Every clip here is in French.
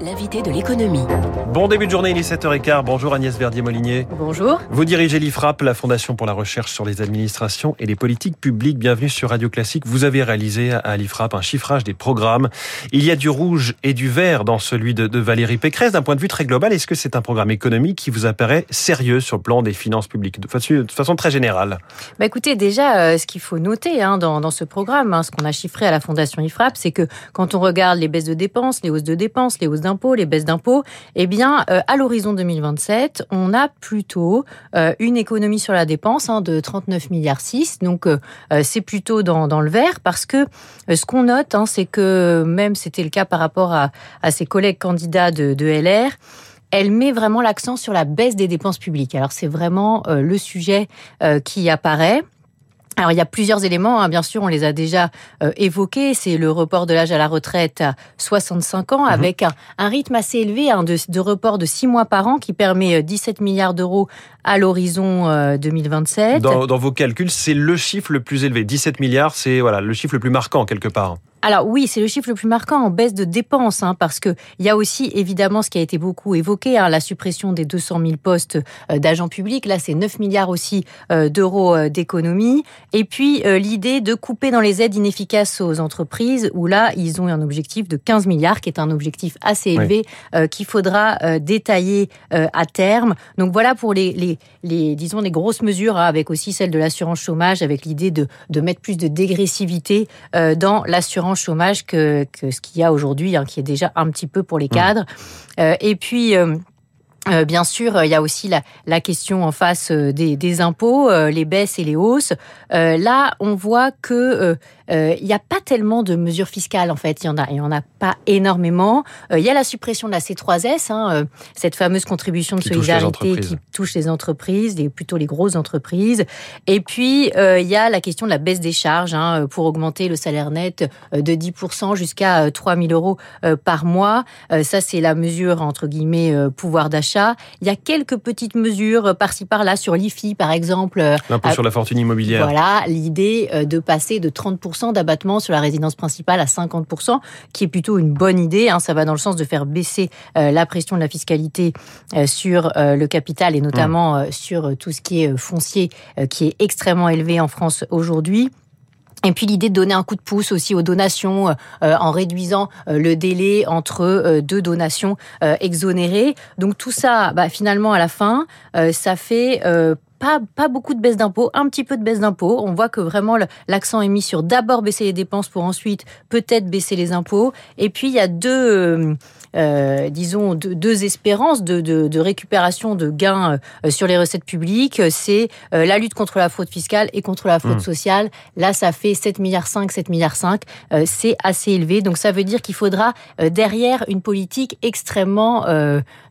L'invité de l'économie. Bon début de journée, il est 7h15. Bonjour Agnès Verdier-Molinier. Bonjour. Vous dirigez l'IFRAP, la Fondation pour la recherche sur les administrations et les politiques publiques. Bienvenue sur Radio Classique. Vous avez réalisé à l'IFRAP un chiffrage des programmes. Il y a du rouge et du vert dans celui de, Valérie Pécresse. D'un point de vue très global, est-ce que c'est un programme économique qui vous apparaît sérieux sur le plan des finances publiques, de façon, très générale bah Écoutez, déjà, euh, ce qu'il faut noter hein, dans, ce programme, hein, ce qu'on a chiffré à la Fondation IFRAP, c'est que quand on regarde les baisses de dépenses, les hausses de dépenses, les hausses d'impôts, les baisses d'impôts, eh bien, euh, à l'horizon 2027, on a plutôt euh, une économie sur la dépense hein, de 39 milliards 6. Donc, euh, c'est plutôt dans, dans, le vert parce que ce qu'on note, hein, c'est que même c'était le cas par rapport à, à ses collègues candidats de, de LR, elle met vraiment l'accent sur la baisse des dépenses publiques. Alors c'est vraiment le sujet qui apparaît. Alors il y a plusieurs éléments, hein. bien sûr, on les a déjà euh, évoqués. C'est le report de l'âge à la retraite à 65 ans, mhm. avec un, rythme assez élevé hein, de, de, report de 6 mois par an qui permet 17 euh, milliards d'euros à l'horizon 2027. Euh, dans, dans vos calculs, c'est le chiffre le plus élevé. 17 milliards, c'est voilà le chiffre le plus marquant quelque part. Alors oui, c'est le chiffre le plus marquant en baisse de dépenses, hein, parce que il y a aussi évidemment ce qui a été beaucoup évoqué, hein, la suppression des 200 000 postes euh, d'agents publics. Là, c'est 9 milliards aussi euh, d'euros euh, d'économie. Et puis l'idée de couper dans les aides inefficaces aux entreprises, où là, ils ont un objectif de 15 milliards, qui est un objectif assez élevé qu'il faudra détailler à terme. Donc voilà pour les, les, les disons les grosses mesures, hein, avec aussi celle de l'assurance chômage, avec l'idée de, de mettre plus de dégressivité dans l'assurance chômage que, ce qu'il y a aujourd'hui, hein, qui est déjà un petit peu pour les mmh. cadres. Euh, et puis... Euh, euh, bien sûr, il y a aussi la, question en face des, impôts, les baisses et les hausses. là, on voit que euh, il n'y a pas tellement de mesures fiscales en fait. Il y en a, il y en a pas énormément. Euh, il y a la suppression de la C3S, hein, euh, cette fameuse contribution de solidarité qui touche les entreprises, les, plutôt les grosses entreprises. Et puis il y a la question de la baisse des charges hein, pour augmenter le salaire net de 10% jusqu'à 3 000 euros par mois. ça c'est la mesure entre guillemets pouvoir d'achat. Il y a quelques petites mesures par-ci par-là sur l'IFI par exemple. L'impôt sur la fortune immobilière. Voilà l'idée de passer de 30% d'abattement sur la résidence principale à 50%, qui est plutôt une bonne idée. Hein. Ça va dans le sens de faire baisser euh, la pression de la fiscalité euh, sur euh, le capital et notamment mmh. sur tout ce qui est foncier, qui est extrêmement élevé en France aujourd'hui. Et puis l'idée de donner un coup de pouce aussi aux donations en réduisant le délai entre deux donations exonérées. Donc tout ça, bah, finalement à la fin, ça fait pas, pas beaucoup de baisse d'impôts, un petit peu de baisse d'impôts. On voit que vraiment l'accent est mis sur d'abord baisser les dépenses pour ensuite peut-être baisser les impôts. Et puis il y a deux, euh, euh, disons, deux, espérances de, de, de, récupération de gains euh, sur les recettes publiques. C'est la lutte contre la fraude fiscale et contre la fraude mmh. sociale. Là, ça fait 7 milliards 5, 7 milliards 5. c'est assez élevé. Donc ça veut dire qu'il faudra derrière une politique extrêmement,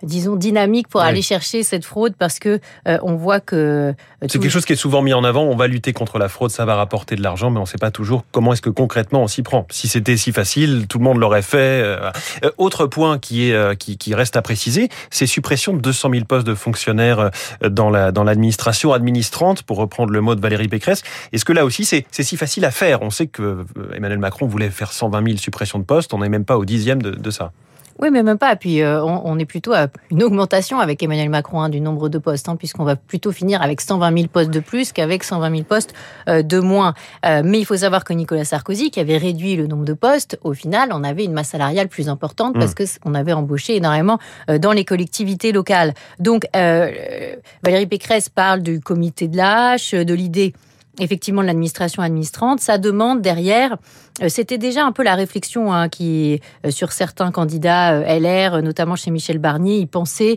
disons, dynamique pour aller chercher cette fraude parce que on voit que euh, c'est quelque chose qui est souvent mis en avant. On va lutter contre la fraude, ça va rapporter de l'argent, mais on ne sait pas toujours comment est-ce que concrètement on s'y prend. Si c'était si facile, tout le monde l'aurait fait. Euh, euh, autre point qui est qui, qui reste à préciser, c'est suppression de 200 000 postes de fonctionnaires dans la dans l'administration administrante, pour reprendre le mot de Valérie Pécresse. Est-ce que là aussi c'est si facile à faire On sait que Emmanuel Macron voulait faire 120 000 suppressions de postes. On n'est même pas au dixième de, de ça. Oui, mais même pas. Puis euh, on, est plutôt à une augmentation avec Emmanuel Macron hein, du nombre de postes, hein, puisqu'on va plutôt finir avec 120 000 postes de plus qu'avec 120 000 postes euh, de moins. Euh, mais il faut savoir que Nicolas Sarkozy, qui avait réduit le nombre de postes, au final, on avait une masse salariale plus importante parce mmh. qu'on avait embauché énormément dans les collectivités locales. Donc Valérie Pécresse parle du comité de l'âge, de l'idée effectivement de l'administration administrante, ça demande derrière, euh, c'était déjà un peu la réflexion hein, qui, euh, sur certains candidats euh, LR, notamment chez Michel Barnier, ils pensaient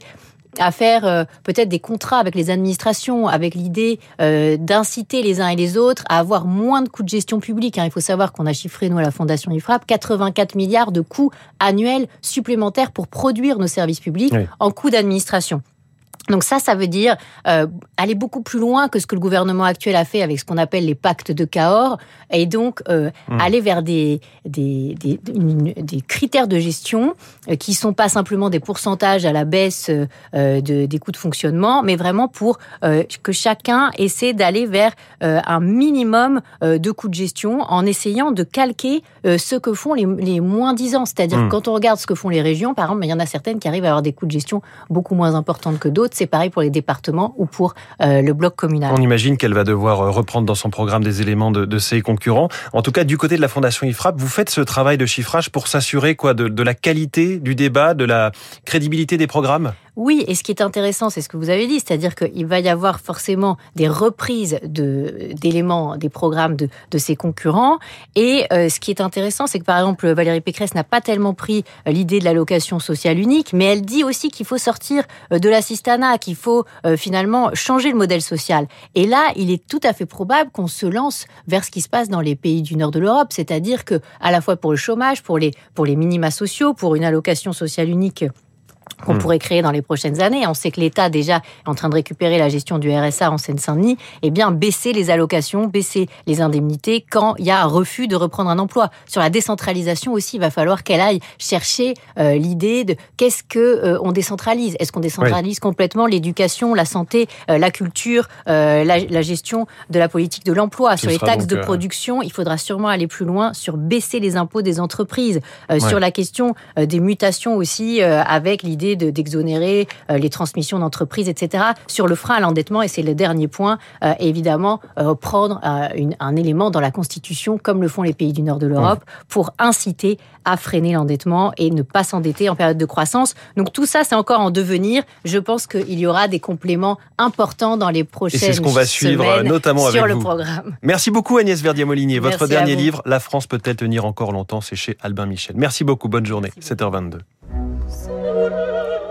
à faire peut-être des contrats avec les administrations, avec l'idée d'inciter les uns et les autres à avoir moins de coûts de gestion publique. Hein. Il faut savoir qu'on a chiffré, nous, à la Fondation IFRAP, 84 milliards de coûts annuels supplémentaires pour produire nos services publics en coûts d'administration. Donc ça, ça veut dire euh, aller beaucoup plus loin que ce que le gouvernement actuel a fait avec ce qu'on appelle les pactes de Cahors, et donc euh, mmh. aller vers des des, des, des, critères de gestion euh, qui sont pas simplement des pourcentages à la baisse euh, de, des coûts de fonctionnement, mais vraiment pour que chacun essaie d'aller vers un minimum de coûts de gestion en essayant de calquer ce que font les, les moins disants. C'est-à-dire mmh. quand on regarde ce que font les régions, par exemple, il y en a certaines qui arrivent à avoir des coûts de gestion beaucoup moins importants que d'autres c'est pareil pour les départements ou pour euh, le bloc communal. On imagine qu'elle va devoir euh, reprendre dans son programme des éléments de, ses concurrents. En tout cas, du côté de la Fondation IFRAP, vous faites ce travail de chiffrage pour s'assurer quoi de la qualité du débat, de la crédibilité des programmes? Oui, et ce qui est intéressant, c'est ce que vous avez dit, c'est-à-dire qu'il va y avoir forcément des reprises d'éléments des programmes de, ses concurrents. Et euh, ce qui est intéressant, c'est que par exemple, Valérie Pécresse n'a pas tellement pris euh, l'idée de l'allocation sociale unique, mais elle dit aussi qu'il faut sortir euh, de l'assistanat, qu'il faut finalement changer le modèle social. Et là, il est tout à fait probable qu'on se lance vers ce qui se passe dans les pays du nord de l'Europe, c'est-à-dire que à la fois pour le chômage, pour les pour les minima sociaux, pour une allocation sociale unique qu'on mmh. pourrait créer dans les prochaines années. On sait que l'État déjà est en train de récupérer la gestion du RSA en Seine-Saint-Denis. Eh bien, baisser les allocations, baisser les indemnités quand il y a un refus de reprendre un emploi. Sur la décentralisation aussi, il va falloir qu'elle aille chercher euh, l'idée de qu'est-ce que euh, on décentralise. Est-ce qu'on décentralise oui. complètement l'éducation, la santé, euh, la culture, la, la, gestion de la politique de l'emploi? Sur les taxes de production, il faudra sûrement aller plus loin sur baisser les impôts des entreprises. Ouais. Sur la question des mutations aussi, avec l'idée d'exonérer de, euh, les transmissions d'entreprises, etc. Sur le frein à l'endettement, et c'est le dernier point, euh, évidemment, euh, prendre une, un élément dans la Constitution, comme le font les pays du nord de l'Europe, pour inciter à freiner l'endettement et ne pas s'endetter en période de croissance. Donc tout ça, c'est encore en devenir. Je pense qu'il y aura des compléments importants dans les prochaines semaines. C'est ce qu'on va suivre, notamment sur avec le vous. programme. Merci beaucoup Agnès Verdier-Molinier. Votre dernier livre, La France peut-elle tenir encore longtemps C'est chez Albin Michel. Merci beaucoup, bonne journée. 7h22.